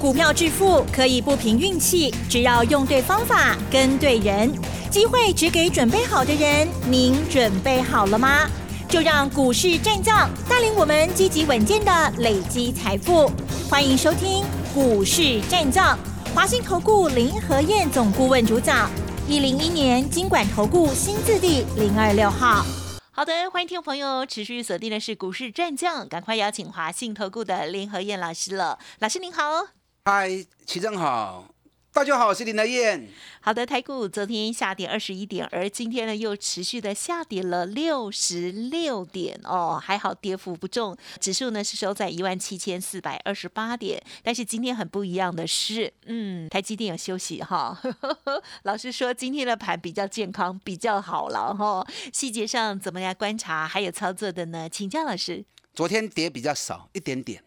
股票致富可以不凭运气，只要用对方法、跟对人，机会只给准备好的人。您准备好了吗？就让股市战将带领我们积极稳健的累积财富。欢迎收听股市战将，华信投顾林和燕总顾问主讲，一零一年经管投顾新字第零二六号。好的，欢迎听众朋友持续锁定的是股市战将，赶快邀请华信投顾的林和燕老师了。老师您好。嗨，齐正好，大家好，我是林德燕。好的，台股昨天下跌二十一点，而今天呢又持续的下跌了六十六点哦，还好跌幅不重，指数呢是收在一万七千四百二十八点。但是今天很不一样的是，嗯，台积电有休息哈。老师说今天的盘比较健康，比较好了哈。细节上怎么来观察还有操作的呢？请教老师。昨天跌比较少一点点，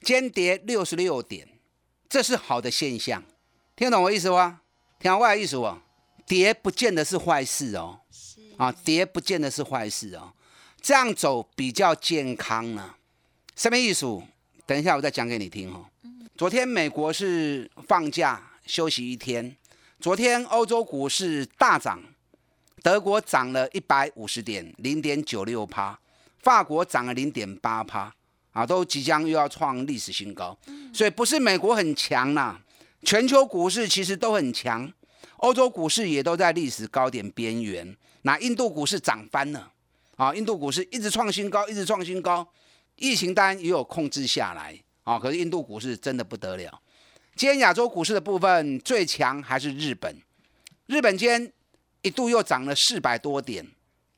今天跌六十六点。这是好的现象，听懂我意思吗？听我的意思哦，跌不见得是坏事哦，啊，跌不见得是坏事哦，这样走比较健康呢。什么意思？等一下我再讲给你听哦。昨天美国是放假休息一天，昨天欧洲股市大涨，德国涨了一百五十点，零点九六趴，法国涨了零点八趴。啊，都即将又要创历史新高，所以不是美国很强啦，全球股市其实都很强，欧洲股市也都在历史高点边缘。那印度股市涨翻了，啊，印度股市一直创新高，一直创新高，疫情当然也有控制下来，啊，可是印度股市真的不得了。今天亚洲股市的部分最强还是日本，日本今天一度又涨了四百多点，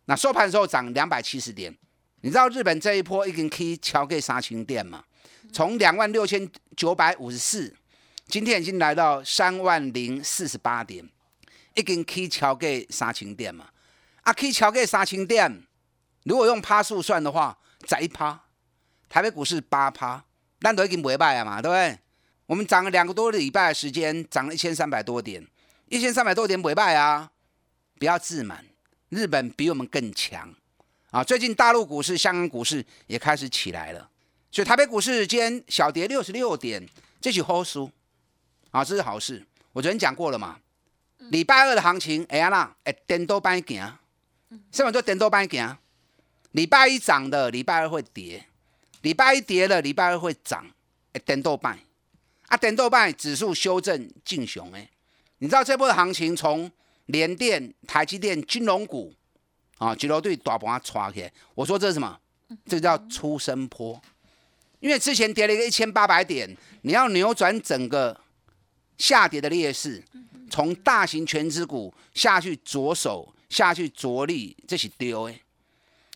那收盘的时候涨两百七十点。你知道日本这一波已经可以敲给杀青店吗？从两万六千九百五十四，今天已经来到三万零四十八点，已经可以敲给杀青店嘛？啊，可以敲给杀青店。如果用趴数算的话，在一趴，台北股市八趴，那都已经不败了嘛，对不对？我们涨了两个多礼拜的时间，涨了一千三百多点，一千三百多点不败啊！不要自满，日本比我们更强。啊，最近大陆股市、香港股市也开始起来了，所以台北股市今天小跌六十六点，这是好事啊，这是好事。我昨天讲过了嘛，礼拜二的行情，哎呀啦，哎，颠倒班行，什么叫颠倒班行？礼拜一涨的，礼拜二会跌；礼拜一跌了，礼拜二会涨，哎，颠倒班。啊，颠倒班指数修正进熊哎，你知道这波的行情从联电、台积电、金融股。啊，几楼对大盘刷起来，我说这是什么？这叫出生坡，因为之前跌了一个一千八百点，你要扭转整个下跌的劣势，从大型全资股下去着手下去着力，这是丢哎。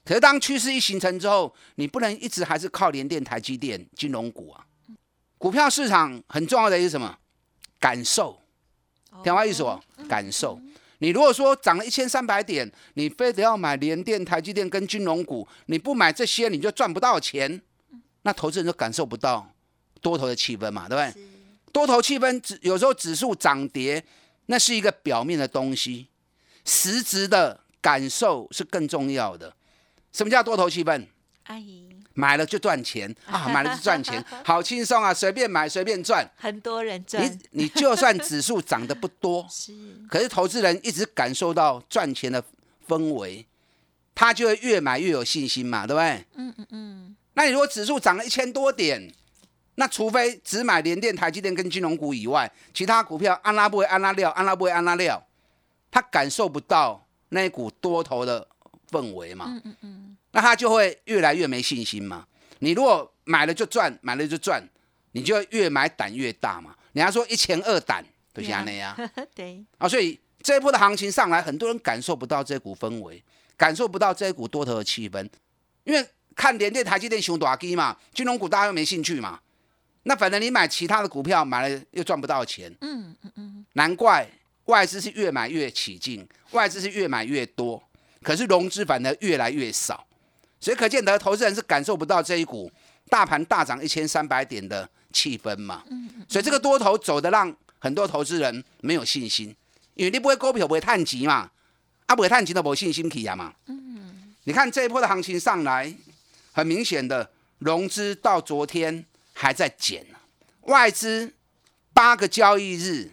可是当趋势一形成之后，你不能一直还是靠联电、台积电、金融股啊。股票市场很重要的是什么？感受，听我意思哦，感受。你如果说涨了一千三百点，你非得要买联电、台积电跟金融股，你不买这些你就赚不到钱，那投资人就感受不到多头的气氛嘛，对不对？多头气氛指有时候指数涨跌，那是一个表面的东西，实质的感受是更重要的。什么叫多头气氛？阿姨。买了就赚钱啊！买了就赚钱，好轻松啊！随便买随便赚，很多人赚。你你就算指数涨得不多，是，可是投资人一直感受到赚钱的氛围，他就会越买越有信心嘛，对不对？嗯嗯嗯。那你如果指数涨了一千多点，那除非只买联电、台积电跟金融股以外，其他股票安拉不会安拉料，安拉不会安拉料，他感受不到那一股多头的氛围嘛。嗯嗯嗯。那他就会越来越没信心嘛。你如果买了就赚，买了就赚，你就越买胆越大嘛。人家说一钱二胆，对不对呀？对。啊，所以这一波的行情上来，很多人感受不到这股氛围，感受不到这一股多头的气氛，因为看连电、台积电熊大基嘛，金融股大家又没兴趣嘛。那反正你买其他的股票，买了又赚不到钱。嗯嗯嗯。难怪外资是越买越起劲，外资是越买越多，可是融资反而越来越少。所以可见得，投资人是感受不到这一股大盘大涨一千三百点的气氛嘛？所以这个多头走的让很多投资人没有信心，因为你不会股票不会探急嘛，啊不会探急都没信心起啊嘛。你看这一波的行情上来，很明显的融资到昨天还在减外资八个交易日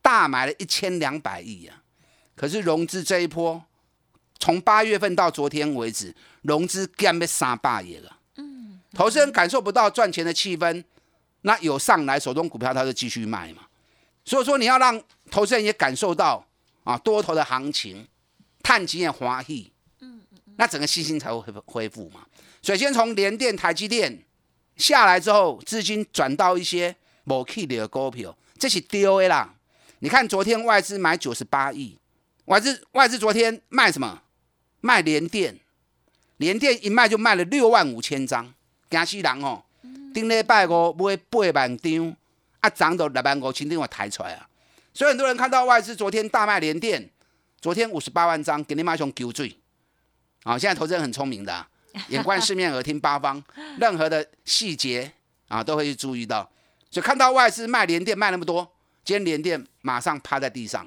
大买了一千两百亿啊，可是融资这一波从八月份到昨天为止，融资干被三百亿了。嗯，投资人感受不到赚钱的气氛，那有上来手中股票他就继续卖嘛。所以说你要让投资人也感受到啊多头的行情，探几眼华裔，嗯嗯，那整个信心才会恢恢复嘛。所以先从联电、台积电下来之后，资金转到一些某 key 的股票，这是 DOA 啦。你看昨天外资买九十八亿，外资外资昨天卖什么？卖联电，联电一卖就卖了六万五千张，惊死人哦！顶礼拜五买八万张，啊涨到六万五千张，我抬出来啊！所以很多人看到外资昨天大卖联电，昨天五十八万张，给你马上丢罪。啊，现在投资人很聪明的，眼观四面，耳听八方，任何的细节啊都会去注意到。所以看到外资卖联电卖那么多，今天联电马上趴在地上，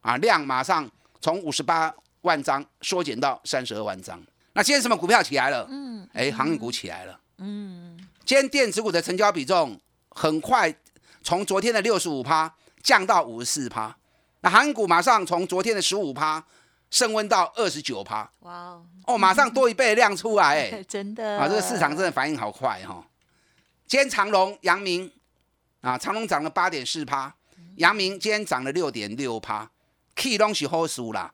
啊量马上从五十八。万张缩减到三十二万张，那今天什么股票起来了？嗯，哎，航运股起来了。嗯，今天电子股的成交比重很快从昨天的六十五趴降到五十四趴，那航运股马上从昨天的十五趴升温到二十九趴。哇哦，哦，马上多一倍量出来，哎，真的啊，这个市场真的反应好快哈。今天长隆、阳明啊，长隆涨了八点四趴，阳明今天涨了六点六趴，Key 东西好输啦。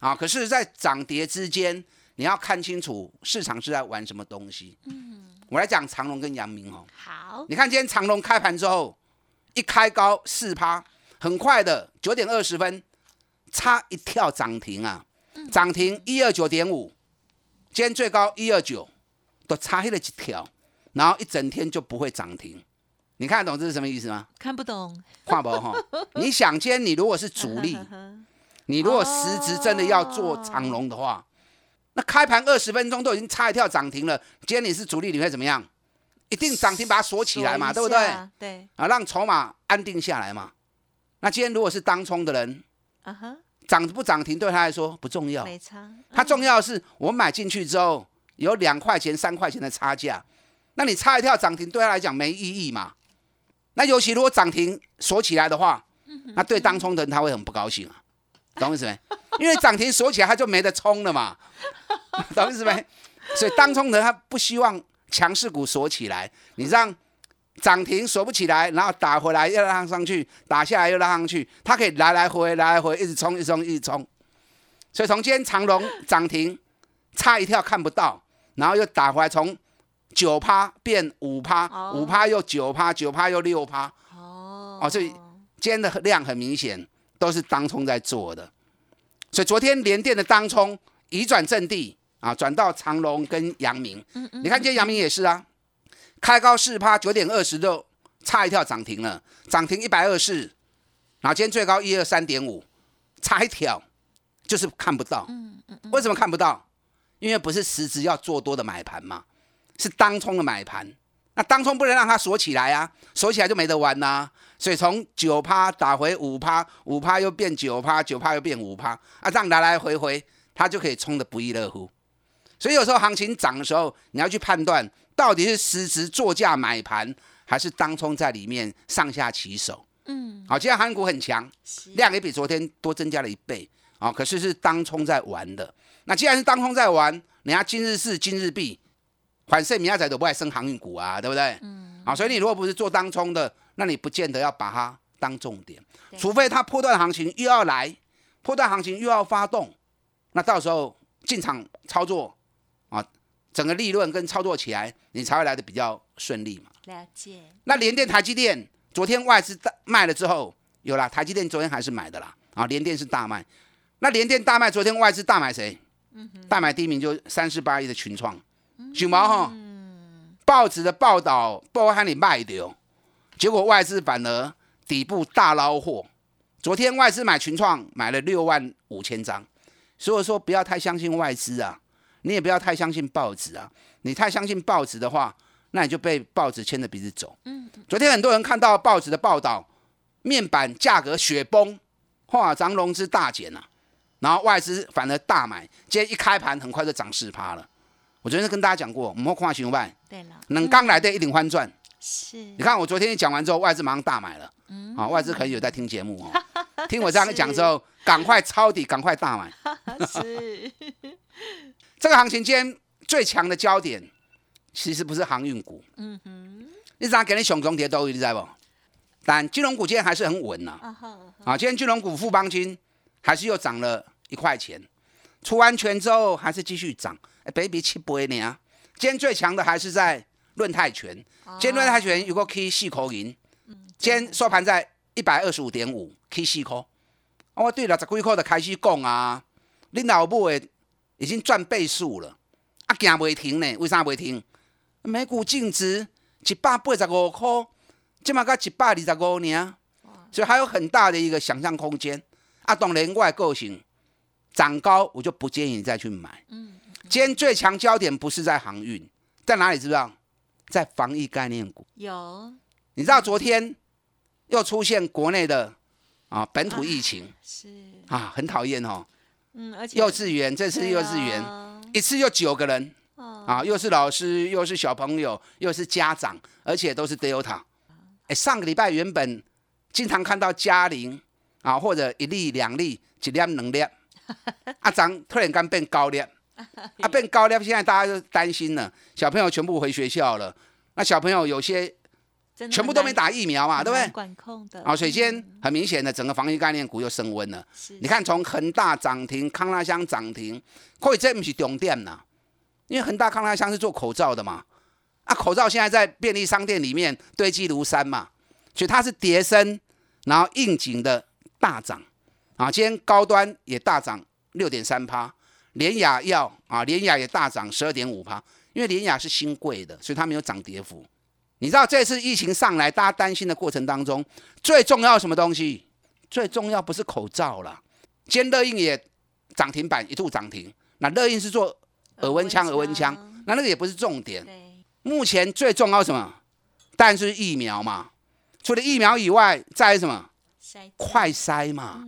啊！可是，在涨跌之间，你要看清楚市场是在玩什么东西。嗯，我来讲长隆跟阳明哦。好，你看今天长隆开盘之后，一开高四趴，很快的九点二十分，差一跳涨停啊！涨停一二九点五，今天最高一二九，都差黑了几条，然后一整天就不会涨停。你看得懂这是什么意思吗？看不懂。跨博哈，你想今天你如果是主力。你如果实质真的要做长龙的话，那开盘二十分钟都已经差一跳涨停了。今天你是主力，你会怎么样？一定涨停把它锁起来嘛，对不对？对。啊，让筹码安定下来嘛。那今天如果是当冲的人，啊哈，涨不涨停对他来说不重要，没差。他重要的是我买进去之后有两块钱、三块钱的差价，那你差一跳涨停对他来讲没意义嘛？那尤其如果涨停锁起来的话，那对当冲的人他会很不高兴啊。懂意思没？因为涨停锁起来，它就没得冲了嘛。懂意思没？所以当冲的他不希望强势股锁起来，你让涨停锁不起来，然后打回来又拉上去，打下来又拉上去，它可以来来回来来回一直冲，一直冲，一直冲。所以从今天长隆涨停差一跳看不到，然后又打回来，从九趴变五趴，五趴又九趴，九趴又六趴。哦哦，所以今天的量很明显。都是当冲在做的，所以昨天连电的当冲移转阵地啊，转到长隆跟阳明。嗯嗯。你看今天阳明也是啊，开高四趴，九点二十六差一跳涨停了，涨停一百二四。然后今天最高一二三点五，差一跳就是看不到。嗯嗯。为什么看不到？因为不是实质要做多的买盘嘛，是当冲的买盘。那当冲不能让它锁起来啊，锁起来就没得玩呐。所以从九趴打回五趴，五趴又变九趴，九趴又变五趴，啊，这样来来回回，它就可以冲得不亦乐乎。所以有时候行情涨的时候，你要去判断到底是实时作价买盘，还是当冲在里面上下起手。嗯，好，今天韩股很强，量也比昨天多增加了一倍。啊，可是是当冲在玩的。那既然是当冲在玩，人家今日事今日毕，反正米亚仔都不爱升航运股啊，对不对？嗯，啊，所以你如果不是做当冲的，那你不见得要把它当重点，除非它破断行情又要来，破断行情又要发动，那到时候进场操作啊，整个利润跟操作起来，你才会来的比较顺利嘛。了解。那联电、台积电昨天外资大卖了之后，有了台积电昨天还是买的啦，啊，联电是大卖。那联电大卖，昨天外资大买谁？大买第一名就三十八亿的群创，熊猫哈。报纸的报道不喊你卖掉。结果外资反而底部大捞货，昨天外资买群创买了六万五千张，所以说不要太相信外资啊，你也不要太相信报纸啊，你太相信报纸的话，那你就被报纸牵着鼻子走。嗯，昨天很多人看到报纸的报道，面板价格雪崩，化涨融资大减啊，然后外资反而大买，今天一开盘很快就涨四趴了。我昨天跟大家讲过，我们看熊板，对了，能刚来的一定翻转。是，你看我昨天讲完之后，外资马上大买了。啊，外资可能有在听节目哦，听我这样讲之后，赶快抄底，赶快大买。是，这个行情间最强的焦点，其实不是航运股，嗯哼，你咋给你熊熊跌都，你知道不？但金融股今天还是很稳呐，啊，今天金融股富邦金还是又涨了一块钱，出完权之后还是继续涨，哎，baby 七倍呢。今天最强的还是在论泰拳，今天论泰拳有个 K 四口银，今天收盘在一百二十五点五 K 四口。我对六，十几块就开始讲啊，你老母的已经赚倍数了，啊，行未停呢？为啥未停？每股净值一百八十五块，今嘛到一百二十五呢，所以还有很大的一个想象空间。啊，当然我的个性，涨高我就不建议你再去买。嗯。今天最强焦点不是在航运，在哪里？知不知道？在防疫概念股。有。你知道昨天又出现国内的啊本土疫情，是啊，很讨厌哦。嗯，而且幼稚园这次幼稚园一次就九个人，啊，又是老师，又是小朋友，又是家长，而且都是 Delta。哎，上个礼拜原本经常看到嘉玲啊，或者一粒两粒，一粒两粒，阿张突然间变高粒。啊，变高了，现在大家都担心了。小朋友全部回学校了，那小朋友有些全部都没打疫苗嘛，对不对？管控的。啊，首先很明显的，整个防疫概念股又升温了。你看，从恒大涨停，康拉香涨停，可以这不是重点呐？因为恒大康拉香是做口罩的嘛，啊，口罩现在在便利商店里面堆积如山嘛，所以它是叠升，然后应景的大涨。啊，今天高端也大涨六点三趴。联雅药啊，联雅也大涨十二点五趴，因为联雅是新贵的，所以它没有涨跌幅。你知道这次疫情上来，大家担心的过程当中，最重要什么东西？最重要不是口罩了。今天乐印也涨停板一度涨停，那乐印是做耳温枪，耳温枪，那那个也不是重点。目前最重要什么？但是疫苗嘛，除了疫苗以外，再什么？快筛嘛。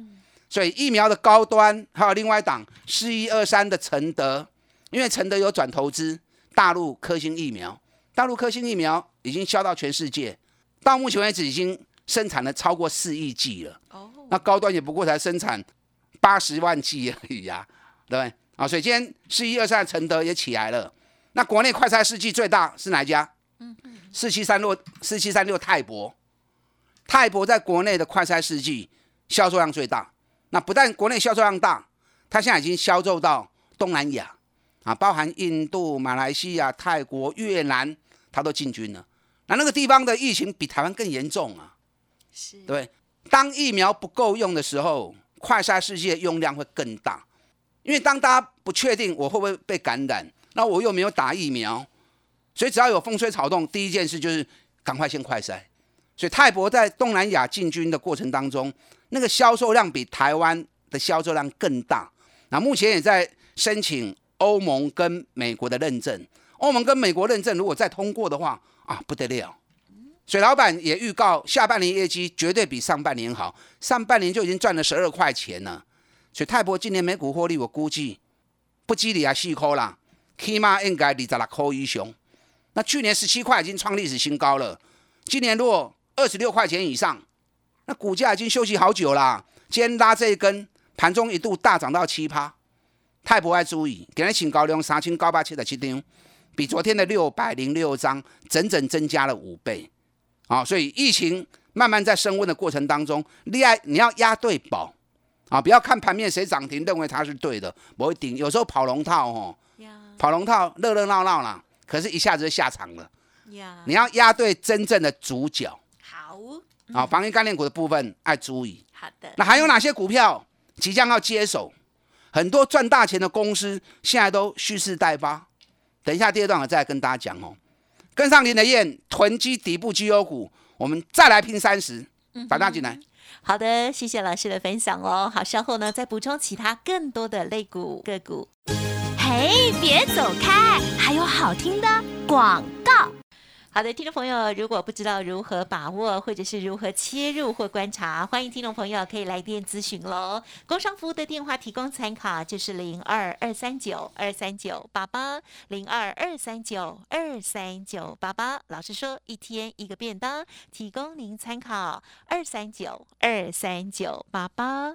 所以疫苗的高端还有另外一档四一二三的承德，因为承德有转投资大陆科兴疫苗，大陆科兴疫苗已经销到全世界，到目前为止已经生产了超过四亿剂了。哦，那高端也不过才生产八十万剂而已呀，对不对？啊，所以今天四一二三的承德也起来了。那国内快筛试剂最大是哪一家？嗯嗯，四七三六四七三六泰博，泰博在国内的快筛试剂销售量最大。那不但国内销售量大，它现在已经销售到东南亚啊，包含印度、马来西亚、泰国、越南，它都进军了。那那个地方的疫情比台湾更严重啊，是对。当疫苗不够用的时候，快筛世界用量会更大，因为当大家不确定我会不会被感染，那我又没有打疫苗，所以只要有风吹草动，第一件事就是赶快先快筛。所以泰博在东南亚进军的过程当中。那个销售量比台湾的销售量更大，那目前也在申请欧盟跟美国的认证。欧盟跟美国认证如果再通过的话啊，不得了。水老板也预告下半年业绩绝对比上半年好，上半年就已经赚了十二块钱了。所以泰博今年每股获利，我估计不吉利啊，四块啦，起码应该二十六块以上。那去年十七块已经创历史新高了，今年如果二十六块钱以上。那股价已经休息好久啦，今天拉这一根，盘中一度大涨到七趴，太不爱注意，今日请高量三千高八七十七张，比昨天的六百零六张整整增加了五倍，啊，所以疫情慢慢在升温的过程当中，你爱你要压对宝，啊，不要看盘面谁涨停，认为它是对的，不会顶，有时候跑龙套哦，跑龙套热热闹闹啦，可是一下子就下场了，你要压对真正的主角。啊，防疫概念股的部分爱注意。好的。那还有哪些股票即将要接手？很多赚大钱的公司现在都蓄势待发。等一下第二段我再跟大家讲哦。跟上林德燕囤积底部绩优股，我们再来拼三十，打大进来。好的，谢谢老师的分享哦。好，稍后呢再补充其他更多的类股个股。嘿，别走开，还有好听的广告。好的，听众朋友，如果不知道如何把握，或者是如何切入或观察，欢迎听众朋友可以来电咨询喽。工商服务的电话提供参考，就是零二二三九二三九八八零二二三九二三九八八。老师说，一天一个便当，提供您参考，二三九二三九八八。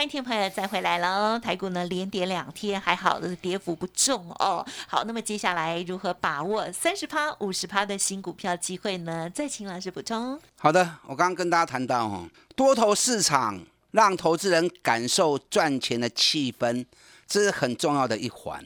欢迎听众朋友再回来喽，台股呢连跌两天，还好的跌幅不重哦。好，那么接下来如何把握三十趴、五十趴的新股票机会呢？再请老师补充。好的，我刚刚跟大家谈到哦，多头市场让投资人感受赚钱的气氛，这是很重要的一环。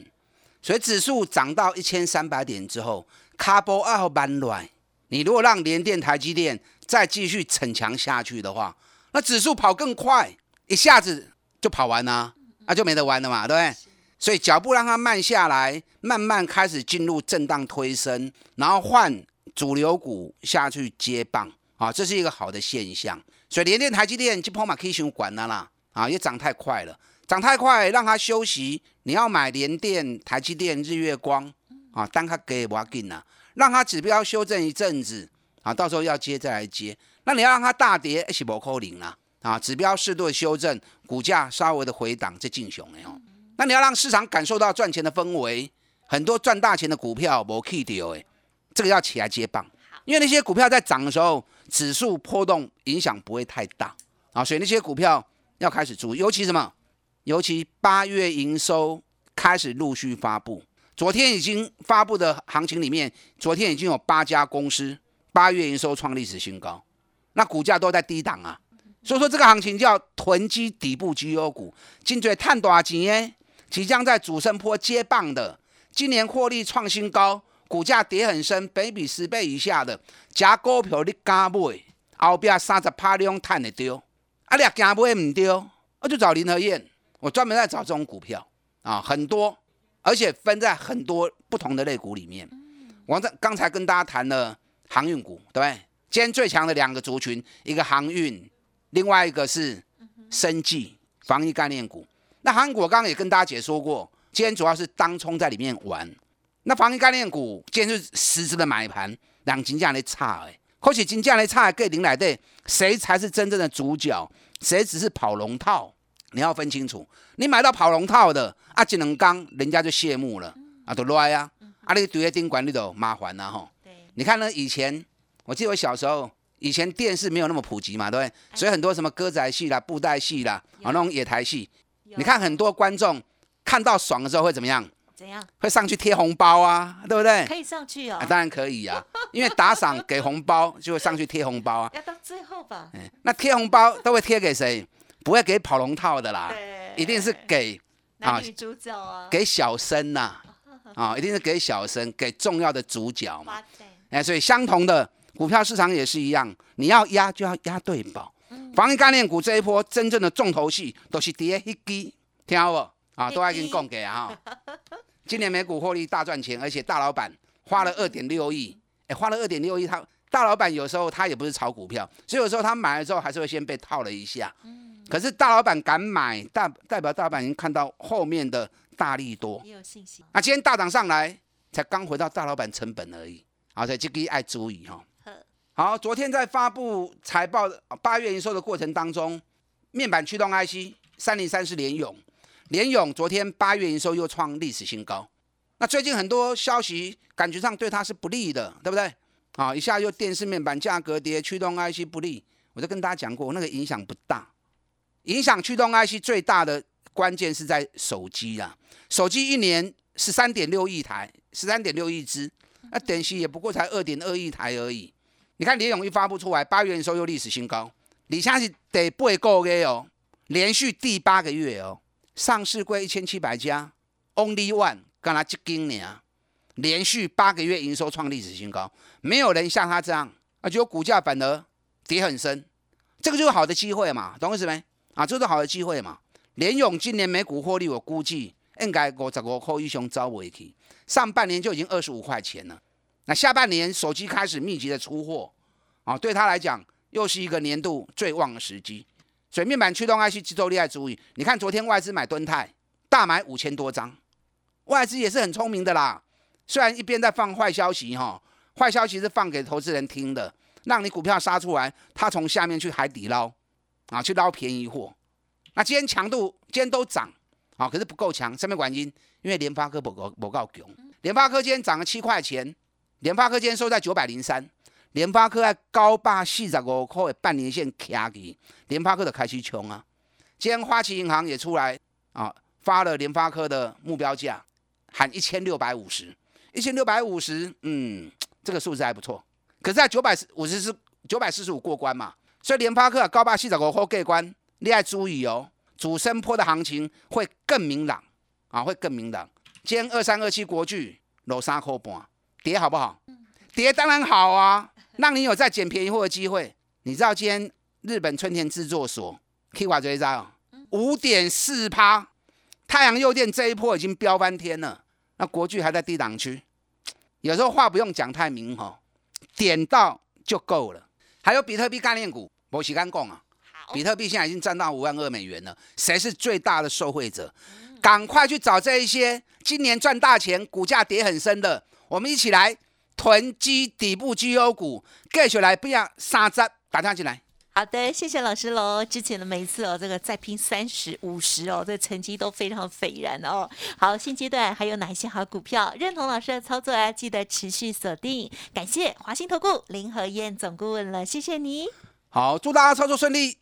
所以指数涨到一千三百点之后，卡波二号班乱，你如果让联电、台积电再继续逞强下去的话，那指数跑更快。一下子就跑完了，那就没得玩了嘛，对不对？所以脚步让它慢下来，慢慢开始进入震荡推升，然后换主流股下去接棒啊，这是一个好的现象。所以连电、台积电就跑马可以先管了啦，啊，也涨太快了，涨太快让它休息。你要买连电、台积电、日月光啊，单它给我紧啦，让它指标修正一阵子啊，到时候要接再来接。那你要让它大跌，是不可能啦。啊，指标适度的修正，股价稍微的回档，这进熊了哦。那你要让市场感受到赚钱的氛围，很多赚大钱的股票无 key 掉哎，这个要起来接棒。因为那些股票在涨的时候，指数波动影响不会太大啊，所以那些股票要开始注意，尤其什么？尤其八月营收开始陆续发布，昨天已经发布的行情里面，昨天已经有八家公司八月营收创历史新高，那股价都在低档啊。所以说这个行情叫囤积底部绩优股，金嘴探多少钱？即将在主升坡接棒的，今年获利创新高，股价跌很深，北比十倍以下的，假股票你敢买？后边三十趴你用探的丢，啊，你敢买唔丢？我就找林和燕，我专门在找这种股票啊，很多，而且分在很多不同的类股里面。我在刚才跟大家谈了航运股，对不对？今天最强的两个族群，一个航运。另外一个是生技防疫概念股，那韩国刚刚也跟大家解说过，今天主要是当冲在里面玩。那防疫概念股今天是实质的买盘，两金价的差哎，可是金价的差给零来对，谁才是真正的主角？谁只是跑龙套？你要分清楚，你买到跑龙套的啊，技能刚人家就谢幕了啊，都赖啊，啊，你对业盯管理都麻烦了哈。你看呢？以前我记得我小时候。以前电视没有那么普及嘛，对不对？所以很多什么歌仔戏啦、布袋戏啦，啊那种野台戏，你看很多观众看到爽的时候会怎么样？怎样？会上去贴红包啊，对不对？可以上去哦。当然可以啊，因为打赏给红包就会上去贴红包啊。要到最后吧。那贴红包都会贴给谁？不会给跑龙套的啦，一定是给男女主角啊，给小生呐，啊，一定是给小生，给重要的主角嘛。哎，所以相同的。股票市场也是一样，你要压就要压对宝。防疫概念股这一波真正的重头戏都是跌一低，听好不？啊，都爱跟你供给啊！今年美股获利大赚钱，而且大老板花了二点六亿，哎，花了二点六亿。他大老板有时候他也不是炒股票，所以有时候他买了之后还是会先被套了一下。可是大老板敢买，大代表大老板已经看到后面的大力多，也有信心。那今天大涨上来，才刚回到大老板成本而已，而且这个爱注意哈。好，昨天在发布财报的八月营收的过程当中，面板驱动 IC 三零三是联勇，联勇昨天八月营收又创历史新高。那最近很多消息感觉上对它是不利的，对不对？啊，一下又电视面板价格跌，驱动 IC 不利，我就跟大家讲过，那个影响不大。影响驱动 IC 最大的关键是在手机啊，手机一年十三点六亿台，十三点六亿只，那电视也不过才二点二亿台而已。你看联咏一发布出来，八月营收又历史新高，李下是得八个月哦，连续第八个月哦，上市柜一千七百家，Only One 跟他一今年连续八个月营收创历史新高，没有人像他这样，而且股价反而跌很深，这个就是好的机会嘛，懂意思没？啊，这是好的机会嘛。联咏今年每股获利，我估计应该五十五块以上招尾去，上半年就已经二十五块钱了。那下半年手机开始密集的出货，啊，对他来讲又是一个年度最旺的时机。所以面板驱动 IC 制造力害，注意，你看昨天外资买敦泰，大买五千多张，外资也是很聪明的啦。虽然一边在放坏消息哈，坏消息是放给投资人听的，让你股票杀出来，他从下面去海底捞，啊，去捞便宜货。那今天强度今天都涨，啊，可是不够强，上面原因？因为联发科不够不够强。联发科今天涨了七块钱，联发科今天收在九百零三，联发科在高霸四十五块的半年线卡起，联发科的开始冲啊。今天花旗银行也出来啊，发了联发科的目标价，喊一千六百五十。一千六百五十，嗯，这个数字还不错。可是，在九百五十是九百四十五过关嘛，所以联发科高八四十五后过关，你要注意哦。主升坡的行情会更明朗啊，会更明朗。今天二三二七国巨落三块半，跌好不好？跌当然好啊，让你有再捡便宜货的机会。你知道今天日本春田制作所 K 瓦追涨五点四趴，太阳诱电这一波已经飙翻天了。那国巨还在低档区，有时候话不用讲太明哈，点到就够了。还有比特币概念股，我洗干讲啊。比特币现在已经涨到五万二美元了，谁是最大的受惠者？赶快去找这一些今年赚大钱、股价跌很深的，我们一起来囤积底部绩优股，继续来不要杀只打进来。好的，谢谢老师喽。之前的每一次哦，这个再拼三十五十哦，这成绩都非常斐然哦。好，现阶段还有哪一些好股票？认同老师的操作啊，记得持续锁定。感谢华兴投顾林和燕总顾问了，谢谢你。好，祝大家操作顺利。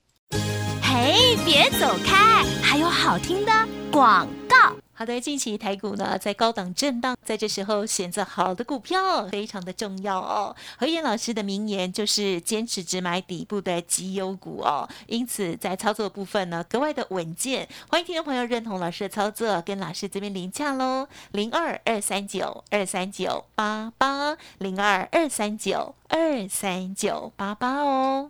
嘿，别走开，还有好听的广告。好的，近期台股呢在高档震荡，在这时候选择好的股票非常的重要哦。何燕老师的名言就是坚持只买底部的绩优股哦，因此在操作部分呢格外的稳健。欢迎听众朋友认同老师的操作，跟老师这边连洽喽，零二二三九二三九八八零二二三九二三九八八哦。